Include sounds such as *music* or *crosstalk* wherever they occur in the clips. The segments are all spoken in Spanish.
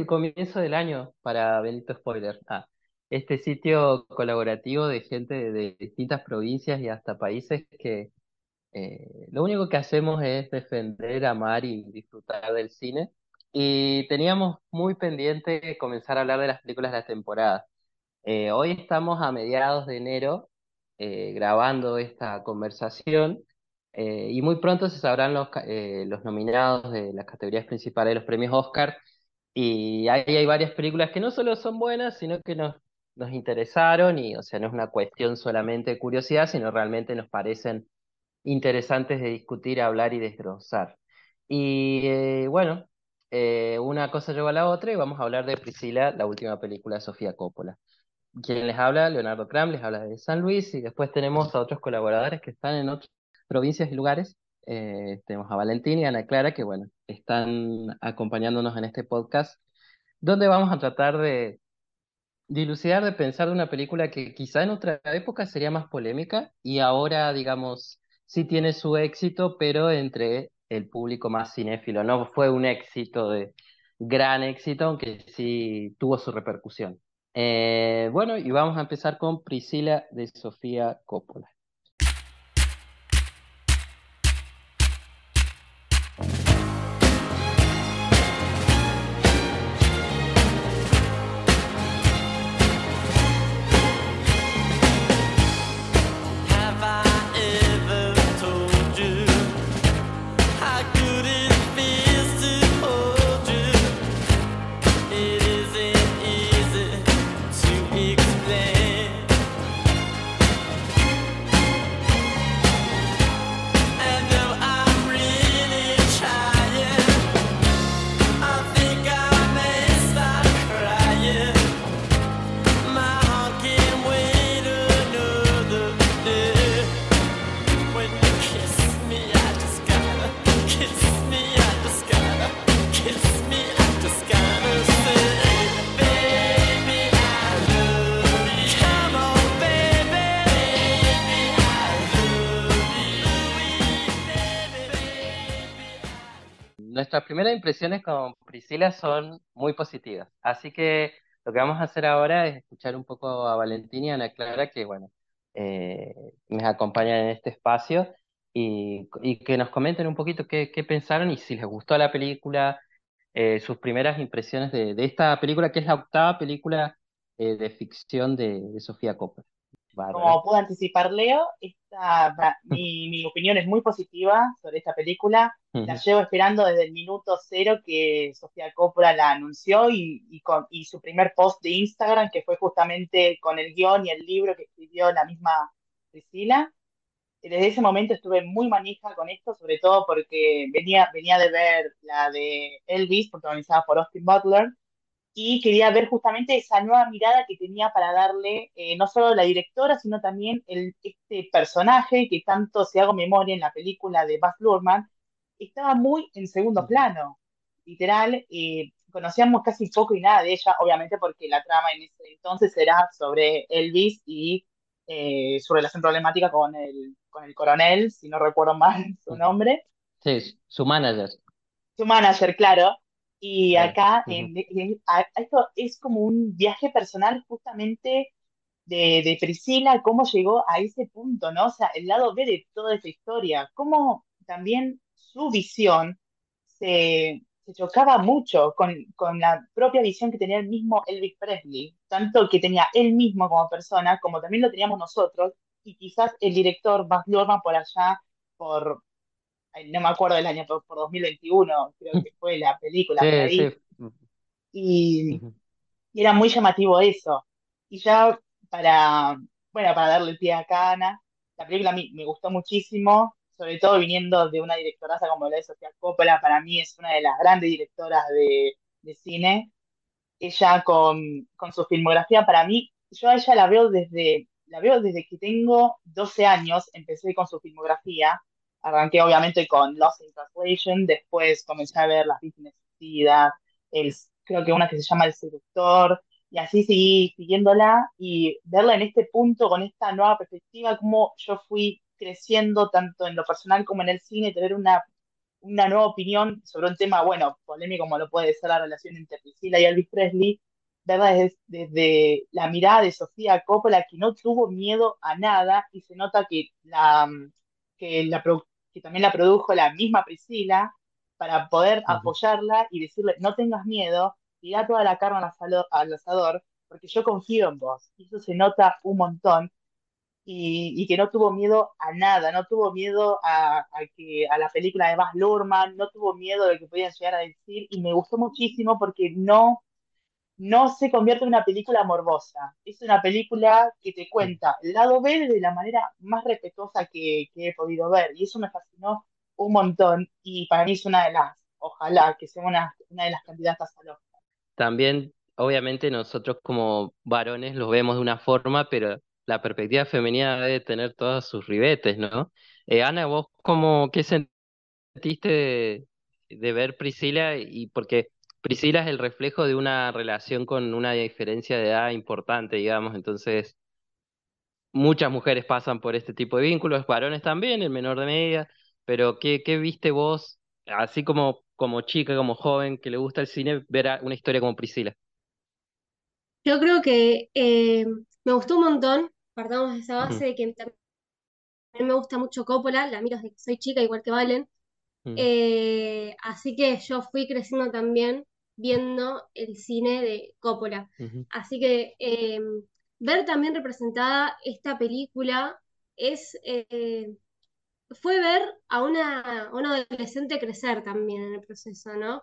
El comienzo del año para Benito Spoiler. Ah, este sitio colaborativo de gente de distintas provincias y hasta países que eh, lo único que hacemos es defender, amar y disfrutar del cine. Y teníamos muy pendiente comenzar a hablar de las películas de la temporada. Eh, hoy estamos a mediados de enero eh, grabando esta conversación eh, y muy pronto se sabrán los, eh, los nominados de las categorías principales de los premios Oscar. Y ahí hay varias películas que no solo son buenas, sino que nos, nos interesaron y, o sea, no es una cuestión solamente de curiosidad, sino realmente nos parecen interesantes de discutir, hablar y desglosar. Y eh, bueno, eh, una cosa lleva a la otra y vamos a hablar de Priscila, la última película de Sofía Coppola. Quien les habla, Leonardo Cram, les habla de San Luis y después tenemos a otros colaboradores que están en otras provincias y lugares. Eh, tenemos a Valentín y a Ana Clara que, bueno, están acompañándonos en este podcast, donde vamos a tratar de dilucidar, de pensar de una película que quizá en otra época sería más polémica y ahora, digamos, sí tiene su éxito, pero entre el público más cinéfilo. No fue un éxito de gran éxito, aunque sí tuvo su repercusión. Eh, bueno, y vamos a empezar con Priscila de Sofía Coppola. Nuestras primeras impresiones con Priscila son muy positivas, así que lo que vamos a hacer ahora es escuchar un poco a Valentín y a Ana Clara, que bueno, eh, me acompañan en este espacio, y, que nos comenten un poquito qué, pensaron y si les gustó la película, eh, sus primeras impresiones de, de esta película, que es la octava película eh, de ficción de, de Sofía Coppola. Como pude anticipar Leo, esta, mi, mi opinión es muy positiva sobre esta película. La llevo esperando desde el minuto cero que Sofía Coppola la anunció y, y, con, y su primer post de Instagram, que fue justamente con el guion y el libro que escribió la misma Priscila. Desde ese momento estuve muy manija con esto, sobre todo porque venía, venía de ver la de Elvis, protagonizada por Austin Butler, y quería ver justamente esa nueva mirada que tenía para darle eh, no solo la directora, sino también el, este personaje que tanto se hago memoria en la película de Baz Luhrmann, estaba muy en segundo plano, literal, eh, conocíamos casi poco y nada de ella, obviamente porque la trama en ese entonces era sobre Elvis y eh, su relación problemática con el, con el coronel, si no recuerdo mal su nombre, Sí, su manager. su manager, claro. Y acá esto es como un viaje personal justamente de, de Priscila, cómo llegó a ese punto, ¿no? O sea, el lado B de toda esa historia, cómo también su visión se, se chocaba mucho con, con la propia visión que tenía el mismo Elvis Presley, tanto que tenía él mismo como persona, como también lo teníamos nosotros, y quizás el director Baz Luhrmann por allá, por, no me acuerdo del año, por, por 2021, creo que fue la película por Sí, ahí, sí. y. Y era muy llamativo eso. Y ya para, bueno, para darle pie a Cana, la película a mí me gustó muchísimo, sobre todo viniendo de una directoraza como la de Sofía Coppola, para mí es una de las grandes directoras de, de cine. Ella con, con su filmografía, para mí, yo a ella la veo desde, la veo desde que tengo 12 años, empecé con su filmografía, arranqué obviamente con Lost in Translation, después comencé a ver Las Víctimas Suicidas, creo que una que se llama El Seductor, y así seguí siguiéndola y verla en este punto, con esta nueva perspectiva, como yo fui creciendo tanto en lo personal como en el cine, tener una, una nueva opinión sobre un tema, bueno, polémico como lo puede ser la relación entre Priscilla y Elvis Presley, verla desde, desde la mirada de Sofía Coppola, que no tuvo miedo a nada y se nota que, la, que, la, que también la produjo la misma Priscila para poder apoyarla y decirle, no tengas miedo, tirá toda la carne al asador, porque yo confío en vos. Y eso se nota un montón. Y, y que no tuvo miedo a nada, no tuvo miedo a, a que, a la película de Baz Luhrmann, no tuvo miedo de lo que podían llegar a decir, y me gustó muchísimo porque no, no se convierte en una película morbosa. Es una película que te cuenta el lado B de la manera más respetuosa que, he podido ver, y eso me fascinó un montón, y para mí es una de las, ojalá que sea una, una de las candidatas al Oscar. También, obviamente, nosotros como varones los vemos de una forma, pero la perspectiva femenina debe tener todos sus ribetes, ¿no? Eh, Ana, ¿vos cómo, qué sentiste de, de ver Priscila? Y porque Priscila es el reflejo de una relación con una diferencia de edad importante, digamos, entonces muchas mujeres pasan por este tipo de vínculos, varones también, en menor de medida, pero ¿qué, qué viste vos, así como, como chica, como joven, que le gusta el cine, ver a- una historia como Priscila? Yo creo que eh, me gustó un montón, partamos de esa base de que también me gusta mucho Coppola, la miro desde que soy chica, igual que Valen, ujú, Eh, así que yo fui creciendo también viendo el cine de Coppola. Así que eh, ver también representada esta película es, eh, fue ver a una, a una adolescente crecer también en el proceso, ¿no?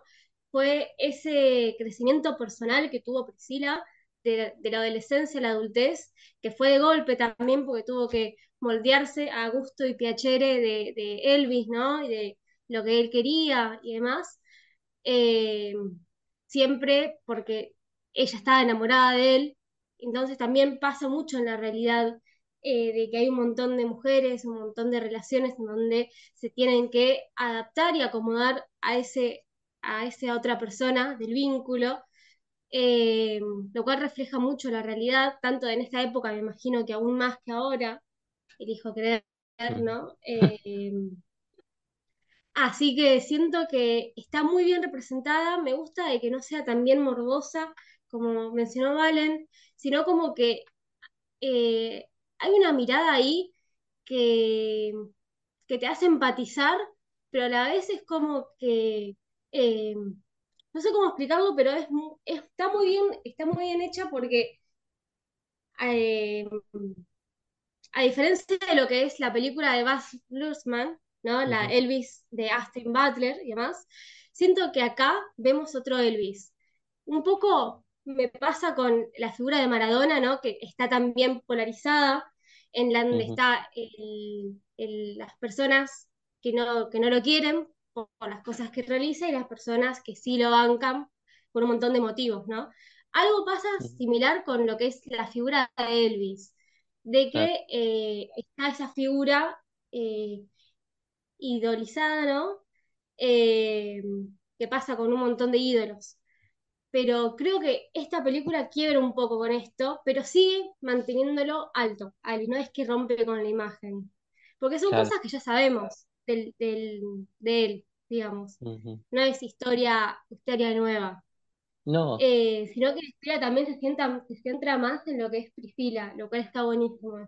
Fue ese crecimiento personal que tuvo Priscila de, de la adolescencia a la adultez, que fue de golpe también porque tuvo que moldearse a gusto y piacere de, de Elvis, ¿no? Y de lo que él quería y demás. Eh, siempre porque ella estaba enamorada de él, entonces también pasa mucho en la realidad eh, de que hay un montón de mujeres, un montón de relaciones en donde se tienen que adaptar y acomodar a ese a esa otra persona del vínculo, eh, lo cual refleja mucho la realidad, tanto en esta época, me imagino que aún más que ahora, elijo creer. ¿no? Eh, así que siento que está muy bien representada, me gusta de que no sea tan bien morbosa, como mencionó Valen, sino como que eh, hay una mirada ahí que, que te hace empatizar, pero a la vez es como que, eh, no sé cómo explicarlo, pero es, está muy bien, está muy bien hecha porque eh, a diferencia de lo que es la película de Baz Luhrmann, ¿no? La Elvis de Austin Butler y demás, siento que acá vemos otro Elvis. Un poco me pasa con la figura de Maradona, ¿no? Que está también polarizada, en la donde ujú, está el- el- las personas que no, que no lo quieren por, por las cosas que realiza y las personas que sí lo bancan por un montón de motivos, ¿no? Algo pasa similar con lo que es la figura de Elvis de que eh, está esa figura eh, idolizada, ¿no? Eh, que pasa con un montón de ídolos. Pero creo que esta película quiebra un poco con esto, pero sigue manteniéndolo alto, no es que rompe con la imagen. Porque son claro. cosas que ya sabemos del, del- de él, digamos. No es historia, historia nueva. No, Eh, sino que la historia también se, sienta, se centra más en lo que es Priscila, lo cual está buenísimo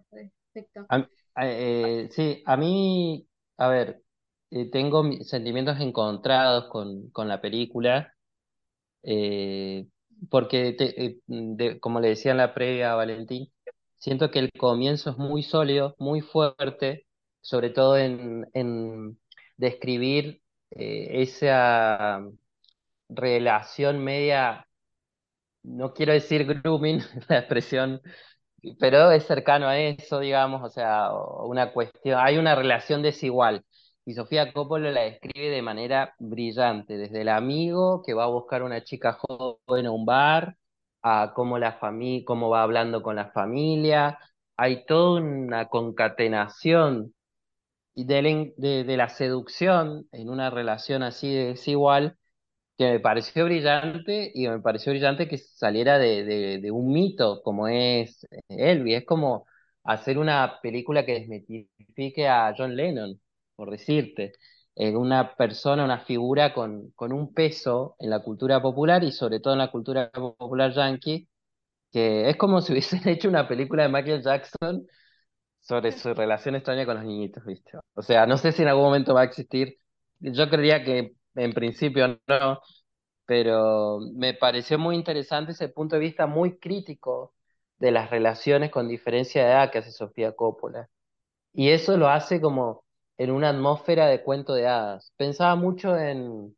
a- eh, sí, a mí, a ver, eh, tengo mi- sentimientos encontrados con, con la película, eh, porque, eh, como le decía en la previa a Valentín, siento que el comienzo es muy sólido, muy fuerte, sobre todo en, en describir esa relación media no quiero decir grooming, *laughs* la expresión pero es cercano a eso, digamos, o sea, una cuestión, hay una relación desigual. Y Sofía Coppola la describe de manera brillante, desde el amigo que va a buscar una chica joven a un bar, a cómo la familia, cómo va hablando con la familia, hay toda una concatenación de, la de la seducción en una relación así de desigual que me pareció brillante y me pareció brillante que saliera de, de, un mito como es Elvis. Es como hacer una película que desmitifique a John Lennon, por decirte. Eh, una persona, una figura con, con un peso en la cultura popular y sobre todo en la cultura popular yankee, que es como si *laughs* hubiesen hecho una película de Michael Jackson sobre su relación extraña con los niñitos, ¿viste? O sea, no sé si en algún momento va a existir. Yo creía que en principio no, pero me pareció muy interesante ese punto de vista muy crítico de las relaciones con diferencia de edad que hace Sofía Coppola. Y eso lo hace como en una atmósfera de cuento de hadas. Pensaba mucho en,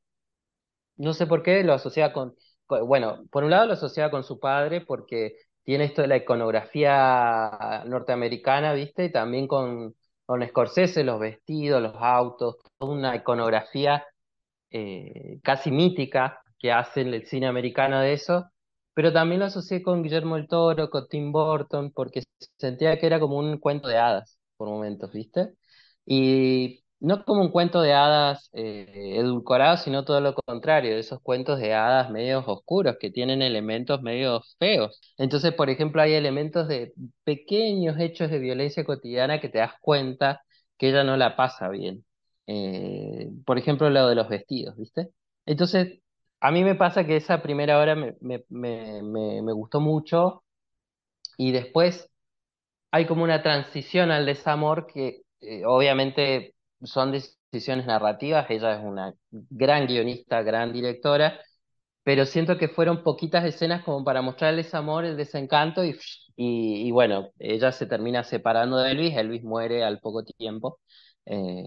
no sé por qué, lo asociaba con, bueno, por un lado lo asociaba con su padre porque tiene esto de la iconografía norteamericana, ¿viste? Y también con, con Scorsese, los vestidos, los autos, toda una iconografía eh, casi mítica que hace el cine americano de eso, pero también lo asocié con Guillermo el Toro, con Tim Burton, porque sentía que era como un cuento de hadas por momentos, ¿viste? Y no como un cuento de hadas eh, edulcorado, sino todo lo contrario, esos cuentos de hadas medios oscuros que tienen elementos medios feos. Entonces, por ejemplo, hay elementos de pequeños hechos de violencia cotidiana que te das cuenta que ella no la pasa bien. Eh, por ejemplo, lo de los vestidos, ¿viste? Entonces, a mí me pasa que esa primera hora me, me, me, me, gustó mucho y después hay como una transición al desamor que eh, obviamente son decisiones narrativas, ella es una gran guionista, gran directora, pero siento que fueron poquitas escenas como para mostrar el desamor, el desencanto y, y, y bueno, ella se termina separando de Elvis, Elvis muere al poco tiempo. Eh,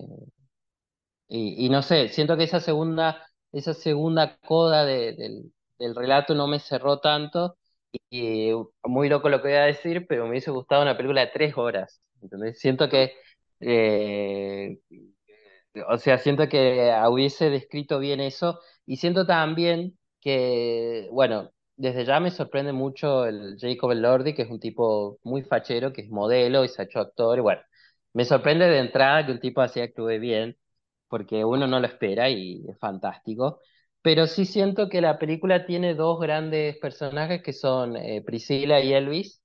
y, no sé, siento que esa segunda, esa segunda coda de- del, del relato no me cerró tanto. Y muy loco lo que voy a decir, pero me hubiese gustado una película de tres horas. ¿entendés? Siento que, eh, o sea, siento que hubiese descrito bien eso. Y siento también que, bueno, desde ya me sorprende mucho el Jacob Elordi, que es un tipo muy fachero, que es modelo y se ha hecho actor. Y bueno, me sorprende de entrada que un tipo así actúe bien porque uno no lo espera y es fantástico. Pero sí siento que la película tiene dos grandes personajes que son eh, Priscila y Elvis,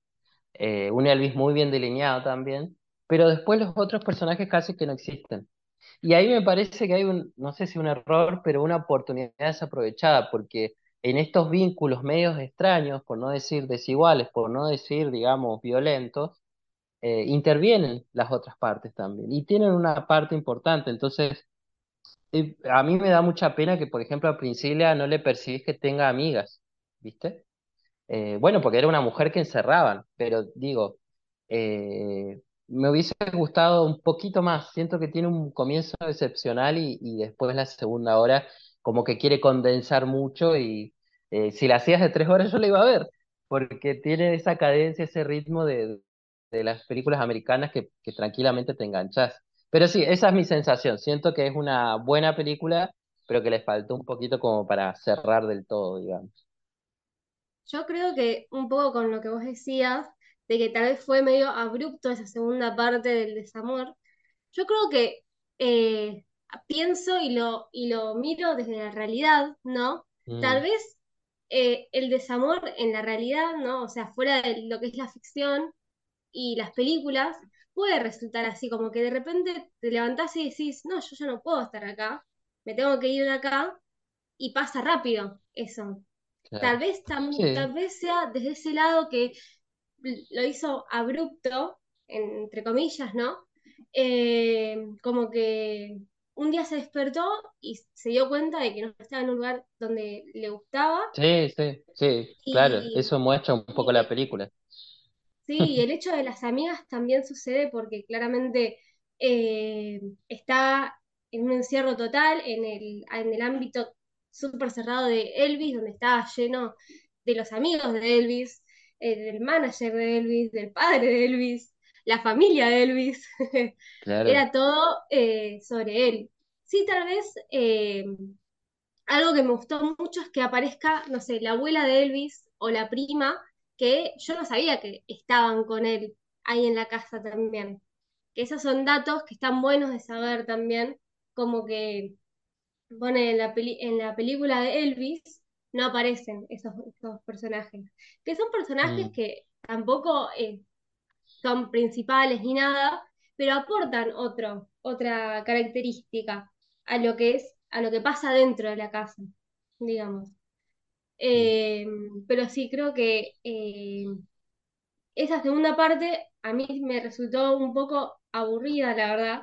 eh, un Elvis muy bien delineado también, pero después los otros personajes casi que no existen. Y ahí me parece que hay un, no sé si un error, pero una oportunidad desaprovechada, porque en estos vínculos medios extraños, por no decir desiguales, por no decir, digamos, violentos, eh, intervienen las otras partes también y tienen una parte importante. Entonces, a mí me da mucha pena que, por ejemplo, a Priscila no le percibís que tenga amigas, ¿viste? Eh, bueno, porque era una mujer que encerraban, pero digo, eh, me hubiese gustado un poquito más. Siento que tiene un comienzo excepcional y, después la segunda hora como que quiere condensar mucho y eh, si la hacías de tres horas yo la iba a ver, porque tiene esa cadencia, ese ritmo de, de las películas americanas que, que tranquilamente te enganchas. Pero sí, esa es mi sensación. Siento que es una buena película, pero que le faltó un poquito como para cerrar del todo, digamos. Yo creo que un poco con lo que vos decías, de que tal vez fue medio abrupto esa segunda parte del desamor, yo creo que eh, pienso y lo, y lo miro desde la realidad, ¿no? Tal Mm, vez eh, el desamor en la realidad, ¿no? O sea, fuera de lo que es la ficción y las películas, puede resultar así, como que de repente te levantás y decís, no, yo ya no puedo estar acá, me tengo que ir de acá, y pasa rápido eso. Tal vez, Sí. tal vez sea desde ese lado que lo hizo abrupto, entre comillas, ¿no? Eh, como que un día se despertó y se dio cuenta de que no estaba en un lugar donde le gustaba Sí, sí, sí, claro, eso muestra un y poco la película. Sí, y el *laughs* hecho de las amigas también sucede porque claramente eh, está en un encierro total en el, en el ámbito súper cerrado de Elvis, donde estaba lleno. de los amigos de Elvis, eh, del manager de Elvis, del padre de Elvis, la familia de Elvis. *laughs* Claro. Era todo eh, sobre él. Sí, tal vez eh, algo que me gustó mucho es que aparezca, no sé, la abuela de Elvis o la prima, que yo no sabía que estaban con él ahí en la casa también. Que esos son datos que están buenos de saber también, como que pone en la peli- en la película de Elvis, no aparecen esos, esos personajes. Que son personajes Mm, que tampoco eh, son principales ni nada, pero aportan otro, otra característica a lo que es, a lo que pasa dentro de la casa, digamos. Eh, pero sí, creo que eh, esa segunda parte a mí me resultó un poco aburrida, la verdad,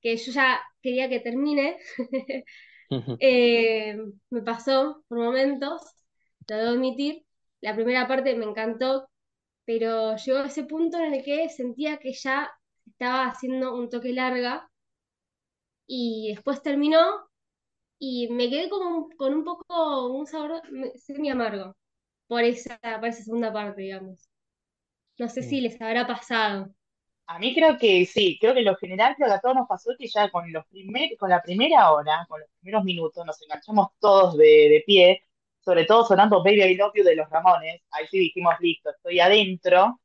que yo ya quería que termine. *laughs* Eh, me pasó por momentos, lo debo admitir. La primera parte me encantó, pero llegó a ese punto en el que sentía que ya estaba haciendo un toque larga y después terminó y me quedé como un- con un poco, un sabor semi amargo por esa, por esa segunda parte, digamos. No sé si les habrá pasado. A mí creo que sí, creo que en lo general creo que a todos nos pasó que ya con los primer, con la primera hora, con los primeros minutos, nos enganchamos todos de, de pie, sobre todo sonando Baby I Love You de los Ramones, ahí sí dijimos, listo, estoy adentro,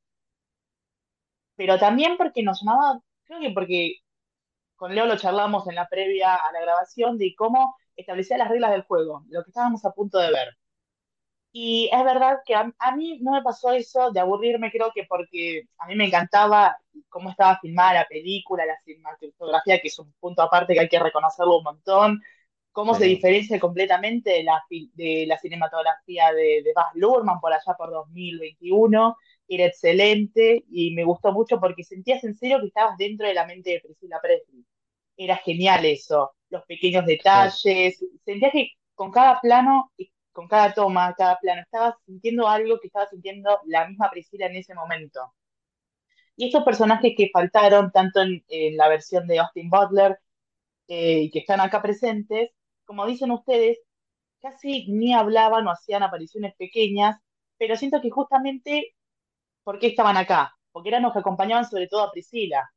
pero también porque nos llamaba, creo que porque con Leo lo charlamos en la previa a la grabación de cómo establecía las reglas del juego, lo que estábamos a punto de ver. Y es verdad que a, a mí no me pasó eso de aburrirme, creo que porque a mí me encantaba cómo estaba filmada la película, la cinematografía, que es un punto aparte que hay que reconocerlo un montón, cómo se sí. diferencia completamente de la, de la cinematografía de, de Baz Luhrmann por allá por 2021, era excelente y me gustó mucho porque sentías en serio que estabas dentro de la mente de Priscilla Presley. Era genial eso, los pequeños detalles, sentías que con cada plano con cada toma, cada plano, estaba sintiendo algo que estaba sintiendo la misma Priscila en ese momento. Y estos personajes que faltaron, tanto en, en la versión de Austin Butler eh, y que están acá presentes, como dicen ustedes, casi ni hablaban o hacían apariciones pequeñas, pero siento que justamente, ¿por qué estaban acá? Porque eran los que acompañaban sobre todo a Priscila.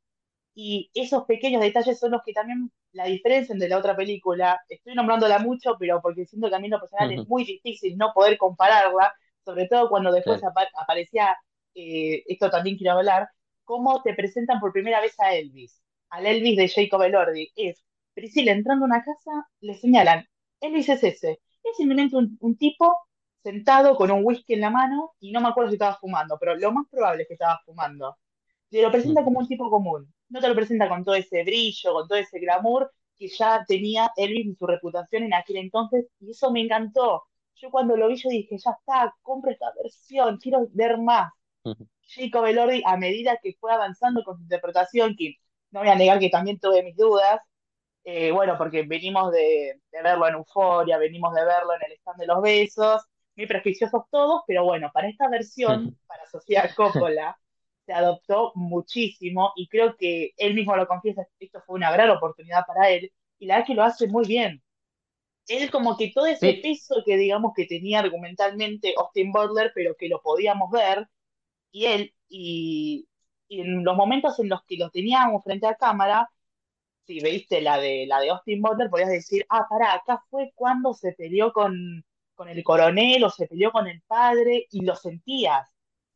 Y esos pequeños detalles son los que también la diferencian de la otra película. Estoy nombrándola mucho, pero porque siento que a mí en lo personal es muy difícil no poder compararla, sobre todo cuando después Claro. aparecía, eh, esto también quiero hablar, cómo te presentan por primera vez a Elvis, al Elvis de Jacob Elordi. Es Priscila entrando a una casa, le señalan, Elvis es ese. Es simplemente un, un tipo sentado con un whisky en la mano y no me acuerdo si estaba fumando, pero lo más probable es que estaba fumando te lo presenta como un tipo común. No te lo presenta con todo ese brillo, con todo ese glamour que ya tenía Elvis y su reputación en aquel entonces, y eso me encantó. Yo cuando lo vi, yo dije, ya está, compro esta versión, quiero ver más. ujú, Jacob Elordi, a medida que fue avanzando con su interpretación, que no voy a negar que también tuve mis dudas, eh, bueno, porque venimos de, de verlo en Euforia, venimos de verlo en el stand de los besos, muy prejuiciosos todos, pero bueno, para esta versión, para Sofía Coppola, *laughs* se adoptó muchísimo y creo que él mismo lo confiesa, esto fue una gran oportunidad para él y la verdad que lo hace muy bien. Él como que todo ese Sí, peso que digamos que tenía argumentalmente Austin Butler, pero que lo podíamos ver, y él, y, y en los momentos en los que lo teníamos frente a cámara, si veiste la de, la de Austin Butler, podías decir, ah, pará, acá fue cuando se peleó con, con el coronel o se peleó con el padre y lo sentías.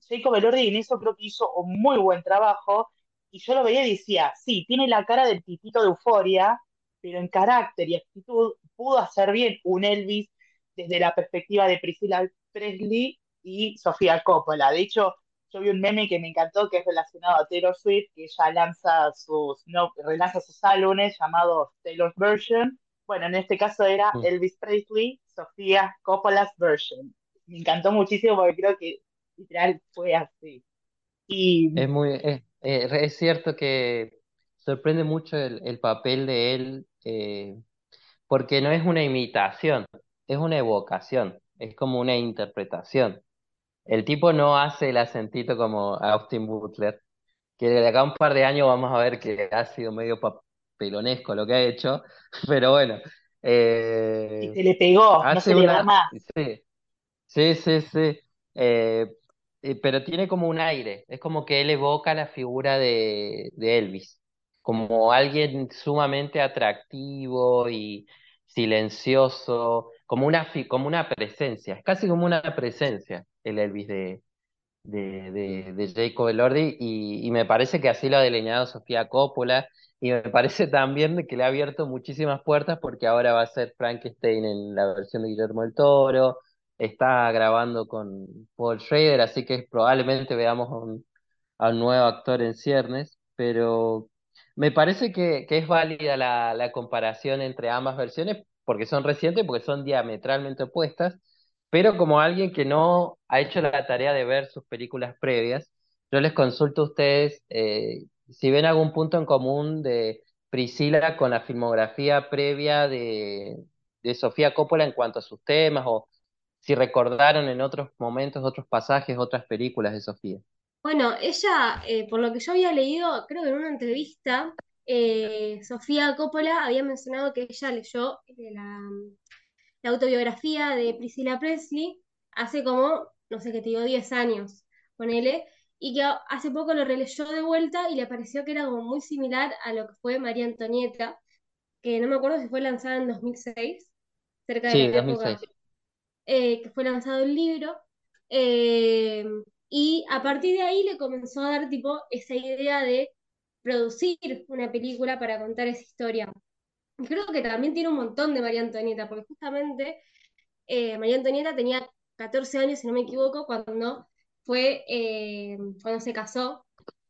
Jacob Elordi en eso creo que hizo un muy buen trabajo y yo lo veía y decía, sí, tiene la cara del tipito de euforia, pero en carácter y actitud pudo hacer bien un Elvis desde la perspectiva de Priscilla Presley y Sofía Coppola. De hecho, yo vi un meme que me encantó que es relacionado a Taylor Swift, que ella lanza sus, no, relanza sus álbumes llamados Taylor's Version. Bueno, en este caso era mm, Elvis Presley, Sofía Coppola's Version. Me encantó muchísimo porque creo que literal fue así. Y es muy, es, eh, es cierto que sorprende mucho el, el papel de él, eh, porque no es una imitación, es una evocación, es como una interpretación. El tipo no hace el acentito como Austin Butler, que de acá a un par de años vamos a ver que ha sido medio papelonesco lo que ha hecho, *laughs* pero bueno, y eh, se le pegó, no se hace le va una, más. sí, Sí, sí, sí. Eh, eh, pero tiene como un aire. Es como que él evoca la figura de, de Elvis, como alguien sumamente atractivo y silencioso, como una, como una presencia. Es casi como una presencia el Elvis de, de, de, de Jacob Elordi y, me parece que así lo ha delineado Sofía Coppola y me parece también que le ha abierto muchísimas puertas porque ahora va a ser Frankenstein en la versión de Guillermo del Toro, está grabando con Paul Schrader, así que probablemente veamos a un, nuevo actor en ciernes, pero me parece que, es válida la, la comparación entre ambas versiones porque son recientes, porque son diametralmente opuestas pero como alguien que no ha hecho la tarea de ver sus películas previas, yo les consulto a ustedes eh, si ven algún punto en común de Priscila con la filmografía previa de, de Sofía Coppola en cuanto a sus temas, o si recordaron en otros momentos, otros pasajes, otras películas de Sofía. Bueno, ella, eh, por lo que yo había leído, creo que en una entrevista, eh, Sofía Coppola había mencionado que ella leyó eh, la, la autobiografía de Priscilla Presley hace como, no sé qué te digo, 10 años, ponele, y que hace poco lo releyó de vuelta y le pareció que era como muy similar a lo que fue María Antonieta, que no me acuerdo si fue lanzada en 2006, cerca de la Sí, época 2006. Eh, que fue lanzado el libro, eh, y a partir de ahí le comenzó a dar tipo esa idea de producir una película para contar esa historia. Creo que también tiene un montón de María Antonieta, porque justamente eh, María Antonieta tenía 14 años, si no me equivoco, cuando fue, eh, cuando se casó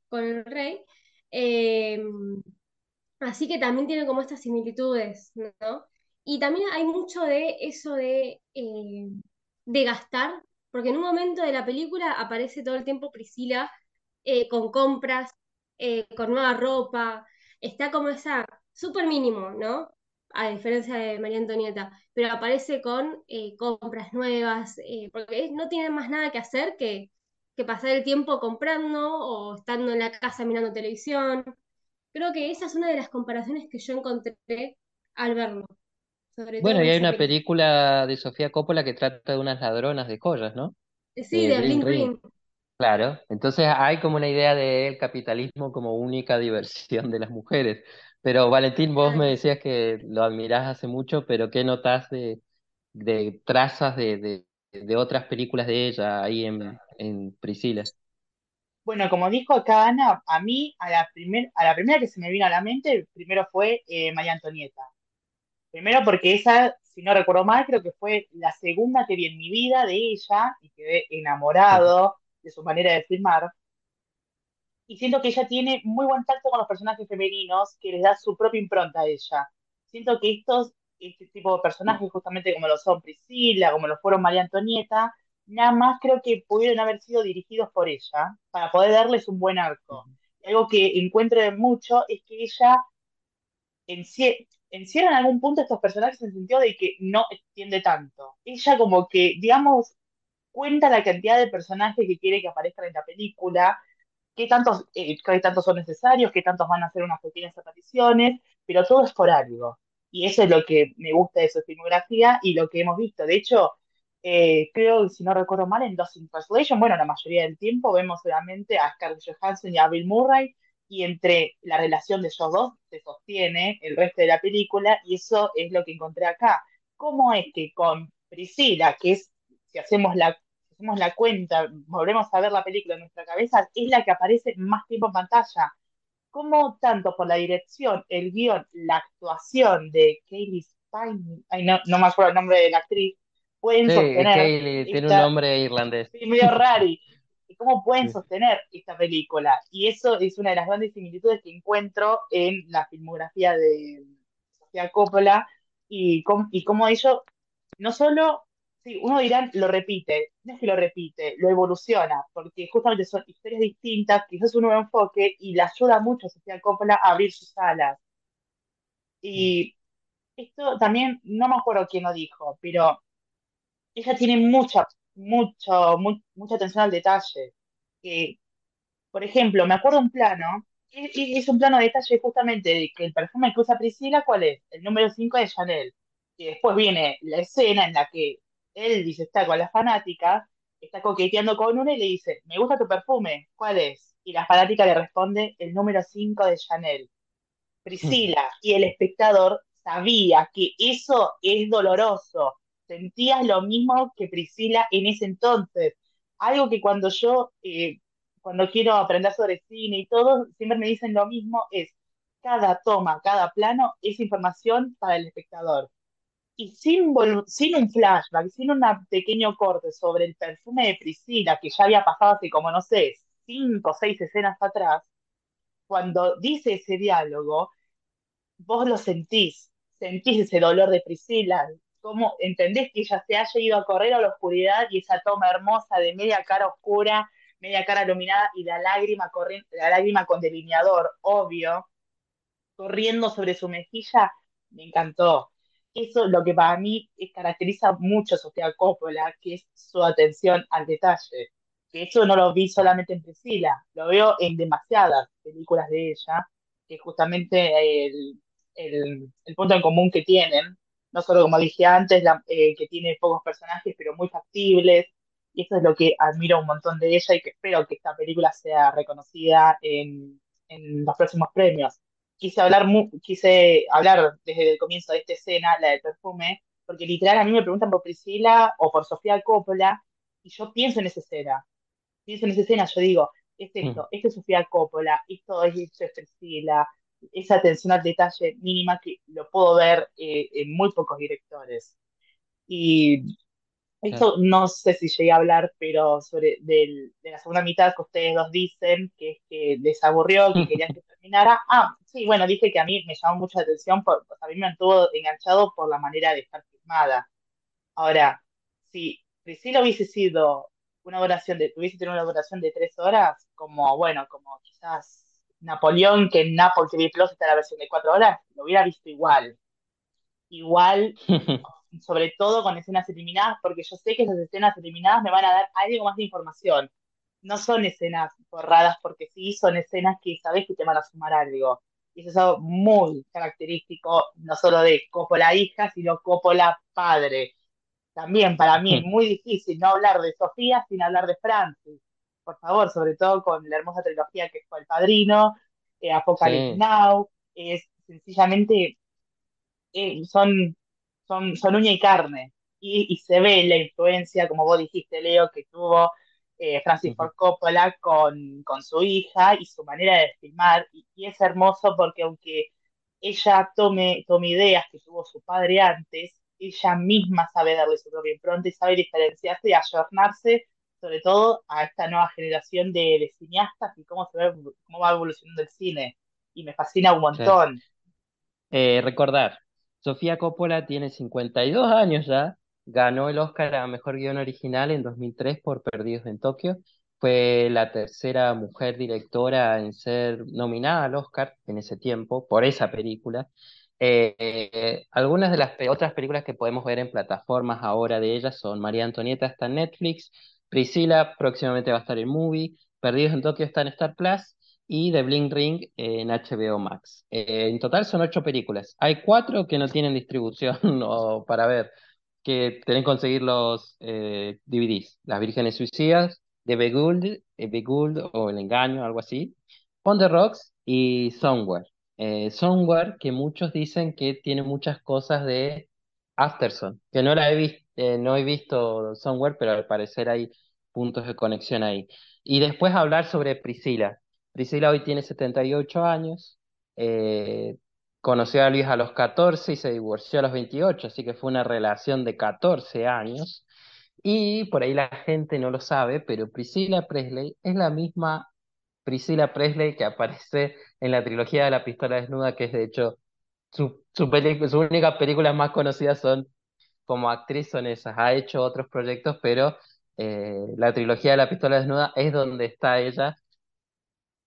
con el rey. Así que también tiene como estas similitudes, ¿no? Y también hay mucho de eso de, eh, de gastar, porque en un momento de la película aparece todo el tiempo Priscila eh, con compras, eh, con nueva ropa, está como esa súper mínimo, ¿no? A diferencia de María Antonieta, pero aparece con eh, compras nuevas, porque no tiene más nada que hacer que, que pasar el tiempo comprando o estando en la casa mirando televisión. Creo que esa es una de las comparaciones que yo encontré al verlo, sobre Bueno, y hay una película. película de Sofía Coppola que trata de unas ladronas de joyas, ¿no? Sí, Eh, de Bling Bling Ring. Ring. Claro, entonces hay como una idea del capitalismo como única diversión de las mujeres. Pero Valentín, vos me decías que lo admirás hace mucho, pero ¿qué notás de, de trazas de, de, de otras películas de ella ahí en, en Priscila? Bueno, como dijo acá Ana, a mí, a la, primer, a la primera que se me vino a la mente, primero fue eh, María Antonieta. Primero porque esa, si no recuerdo mal, creo que fue la segunda que vi en mi vida de ella y quedé enamorado de su manera de filmar. Y siento que ella tiene muy buen tacto con los personajes femeninos, que les da su propia impronta a ella. Siento que estos, este tipo de personajes, justamente como lo son Priscila, como lo fueron María Antonieta, nada más creo que pudieron haber sido dirigidos por ella para poder darles un buen arco. Algo que encuentro mucho es que ella encie- encierra en algún punto estos personajes en el sentido de que no extiende tanto. Ella como que, digamos, cuenta la cantidad de personajes que quiere que aparezcan en la película qué tantos, eh, qué tantos son necesarios, qué tantos van a hacer unas pequeñas apariciones, pero todo es por algo. Y eso es lo que me gusta de su filmografía y lo que hemos visto. De hecho, eh, creo, si no recuerdo mal, en Lost Translation, bueno, la mayoría del tiempo vemos solamente a Scarlett Johansson y a Bill Murray, y entre la relación de ellos dos se sostiene el resto de la película, y eso es lo que encontré acá. ¿Cómo es que con Priscila, que es, si hacemos la hacemos la cuenta, volvemos a ver la película en nuestra cabeza, es la que aparece más tiempo en pantalla. ¿Cómo tanto por la dirección, el guion, la actuación de Kaylee Spine, ay, no, no me acuerdo el nombre de la actriz, pueden Sí, sostener Kaylee tiene un nombre irlandés. medio rari, *laughs* y cómo pueden Sí. sostener esta película? Y eso es una de las grandes similitudes que encuentro en la filmografía de Sofía Coppola y, cómo- y cómo ellos no solo, sí, uno dirá, lo repite, no es que lo repite, lo evoluciona, porque justamente son historias distintas, quizás un nuevo enfoque, y le ayuda mucho a Sofía Coppola a abrir sus alas. Y esto también, no me acuerdo quién lo dijo, pero ella tiene mucha, mucho, mu- mucha atención al detalle. Que, por ejemplo, me acuerdo un plano, y es un plano de detalle justamente de que el perfume que usa Priscila, ¿cuál es? El número 5 de Chanel. Y después viene la escena en la que Elvis está con la fanática, está coqueteando con una y le dice, me gusta tu perfume, ¿cuál es? Y la fanática le responde, el número 5 de Chanel. Priscila y el espectador sabía que eso es doloroso. Sentías lo mismo que Priscila en ese entonces. Algo que cuando yo, eh, cuando quiero aprender sobre cine y todo, siempre me dicen lo mismo, es cada toma, cada plano es información para el espectador. Y sin, sin un flashback, sin un pequeño corte sobre el perfume de Priscila, que ya había pasado hace como, no sé, cinco o seis escenas atrás, cuando dice ese diálogo, vos lo sentís, sentís ese dolor de Priscila, cómo entendés que ella se haya ido a correr a la oscuridad y esa toma hermosa de media cara oscura, media cara iluminada y la lágrima corriendo, la lágrima con delineador, obvio, corriendo sobre su mejilla, me encantó. Eso es lo que para mí caracteriza mucho a Sofía Coppola, que es su atención al detalle. Que eso no lo vi solamente en Priscila, lo veo en demasiadas películas de ella, que justamente el, el- el punto en común que tienen, no solo como dije antes, la- eh, que tiene pocos personajes, pero muy factibles, y eso es lo que admiro un montón de ella y que espero que esta película sea reconocida en, en los próximos premios. Quise hablar, mu- quise hablar desde el comienzo de esta escena, la del perfume, porque literal a mí me preguntan por Priscila o por Sofía Coppola, y yo pienso en esa escena, pienso en esa escena, yo digo, es esto, esto es Sofía Coppola, esto es, esto es Priscila, esa atención al detalle mínima que lo puedo ver eh, en muy pocos directores. Y esto no sé si llegué a hablar, pero sobre del- de la segunda mitad que ustedes dos dicen, que es que les aburrió, que *laughs* querían que terminara. Ah, sí, bueno, dije que a mí me llamó mucho la atención, por, sea, a mí me mantuvo enganchado por la manera de estar filmada. Ahora, si Priscila hubiese sido una duración de, hubiese tenido una duración de tres horas, como, bueno, como quizás Napoleón, que en Apple TV Plus está la versión de cuatro horas, lo hubiera visto igual. Igual *laughs* sobre todo con escenas eliminadas, porque yo sé que esas escenas eliminadas me van a dar algo más de información. No son escenas borradas porque sí, son escenas que sabes que te van a sumar algo. Y eso es algo muy característico, no solo de Coppola hija, sino Coppola padre. También para mí es muy difícil no hablar de Sofía sin hablar de Francis. Por favor, sobre todo con la hermosa trilogía que fue El Padrino, eh, Apocalypse Sí, Now, es sencillamente eh, son, son, son uña y carne. Y, y se ve la influencia, como vos dijiste, Leo, que tuvo eh, Francis Ford Coppola con, con su hija y su manera de filmar. Y, y es hermoso porque aunque ella tome, tome ideas que tuvo su padre antes, ella misma sabe darle su propia impronta y sabe diferenciarse y ayornarse, sobre todo a esta nueva generación de, de cineastas y cómo se ve, cómo va evolucionando el cine. Y me fascina un montón. Eh, recordar, Sofía Coppola tiene 52 años ya, ganó el Oscar a Mejor Guión Original en 2003 por Perdidos en Tokio, fue la tercera mujer directora en ser nominada al Oscar en ese tiempo por esa película. Eh, eh, algunas de las pe- otras películas que podemos ver en plataformas ahora de ella son María Antonieta está en Netflix, Priscila próximamente va a estar en Movie, Perdidos en Tokio está en Star Plus y The Bling Ring en HBO Max. Eh, en total son ocho películas. Hay cuatro que no tienen distribución *laughs* o para ver, que tienen que conseguir los eh, DVDs. Las Vírgenes Suicidas, The Beguiled, eh, o El Engaño, algo así. On the Rocks y Somewhere. Eh, Somewhere, que muchos dicen que tiene muchas cosas de Afterson, que no la he visto, no he visto Somewhere, pero al parecer hay puntos de conexión ahí. Y después hablar sobre Priscila. Priscila hoy tiene 78 años, eh, conoció a Luis a los 14 y se divorció a los 28, así que fue una relación de 14 años. Y por ahí la gente no lo sabe, pero Priscilla Presley es la misma Priscilla Presley que aparece en la trilogía de la pistola desnuda, que es de hecho su, su, sus únicas películas más conocidas son como actriz son esas. Ha hecho otros proyectos, pero eh, la trilogía de la pistola desnuda es donde está ella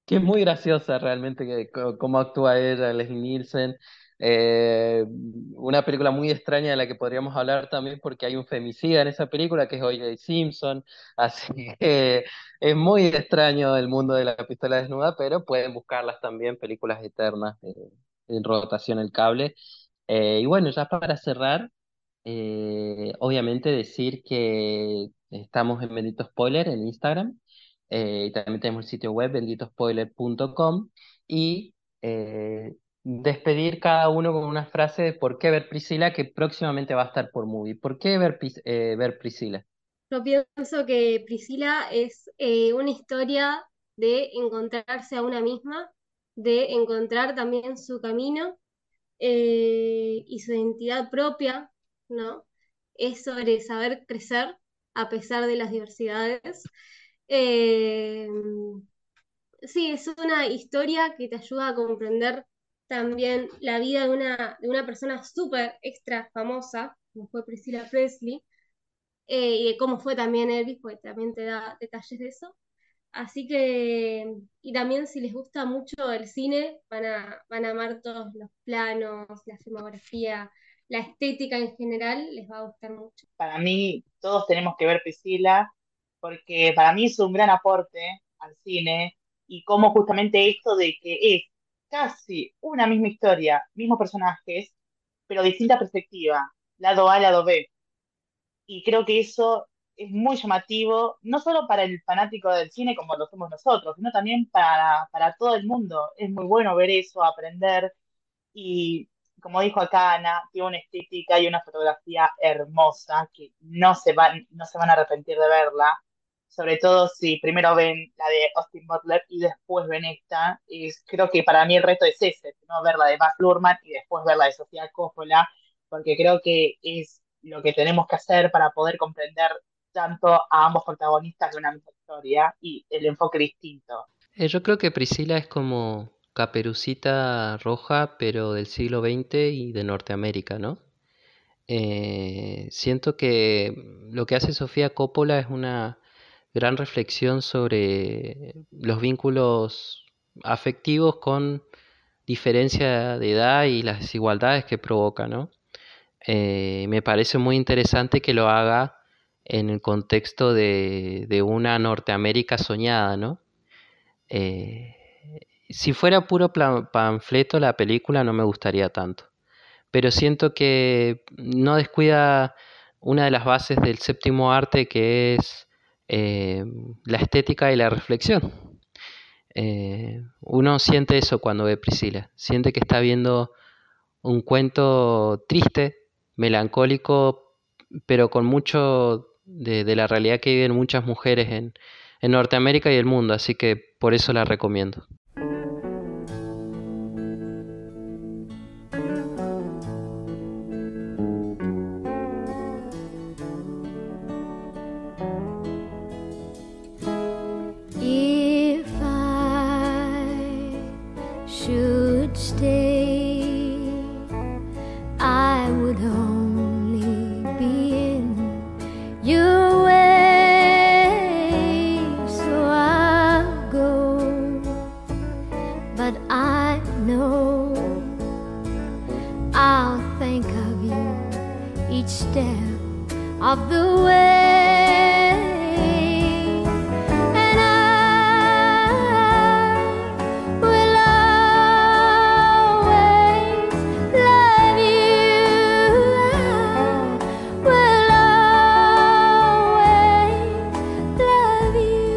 que es muy graciosa realmente que, cómo actúa ella, Leslie Nielsen. Eh, una película muy extraña de la que podríamos hablar también porque hay un femicida en esa película que es O.J. Simpson, *laughs* así que es muy extraño el mundo de la pistola desnuda, pero pueden buscarlas también, películas eternas eh, en rotación el cable. Eh, y bueno, ya para cerrar, eh, obviamente decir que estamos en Bendito Spoiler en Instagram, eh, y también tenemos el sitio web benditospoiler.com y despedir cada uno con una frase de por qué ver Priscila, que próximamente va a estar por movie. ¿Por qué ver, ver Priscila? Yo pienso que Priscila es una historia de encontrarse a una misma, de encontrar también su camino eh, y su identidad propia, ¿no? Es sobre saber crecer a pesar de las diversidades. Eh, sí, es una historia que te ayuda a comprender también la vida de una, de una persona súper extra famosa, como fue Priscilla Presley eh, y de cómo fue también Elvis, porque también te da detalles de eso. Así que, y también si les gusta mucho el cine, van a, van a amar todos los planos, la filmografía, la estética en general, les va a gustar mucho. Para mí, todos tenemos que ver Priscila, porque para mí es un gran aporte al cine y cómo justamente esto de que es casi una misma historia, mismos personajes, pero distinta perspectiva, lado A, lado B. Y creo que eso es muy llamativo, no solo para el fanático del cine como lo somos nosotros, sino también para, para todo el mundo. Es muy bueno ver eso, aprender. Y como dijo acá Ana, tiene una estética y una fotografía hermosa que no se van, no se van a arrepentir de verla. Sobre todo si primero ven la de Austin Butler y después ven esta. Es, creo que para mí el reto es ese, ¿no? ver la de Baz Luhrmann y después ver la de Sofía Coppola, porque creo que es lo que tenemos que hacer para poder comprender tanto a ambos protagonistas de una misma historia y el enfoque distinto. Eh, yo creo que Priscila es como Caperucita Roja, pero del siglo XX y de Norteamérica, ¿no? Eh, siento que lo que hace Sofía Coppola es una gran reflexión sobre los vínculos afectivos con diferencia de edad y las desigualdades que provoca, ¿no? Eh, me parece muy interesante que lo haga en el contexto de, de una Norteamérica soñada, ¿no? Eh, si fuera puro panfleto la película no me gustaría tanto, pero siento que no descuida una de las bases del séptimo arte que es eh, la estética y la reflexión. Eh, uno siente eso cuando ve Priscila, siente que está viendo un cuento triste, melancólico, pero con mucho de, de la realidad que viven muchas mujeres en, en Norteamérica y el mundo, así que por eso la recomiendo. Of the way. And I will always love you. I will always love you.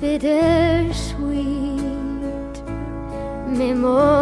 Bittersweet memories.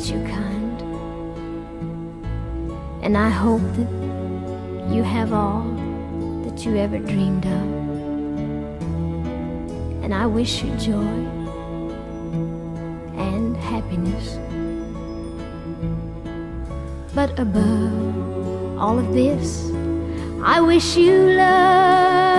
Treats you kind. And I hope that you have all that you ever dreamed of. and I wish you joy and happiness. But above all of this, I wish you love.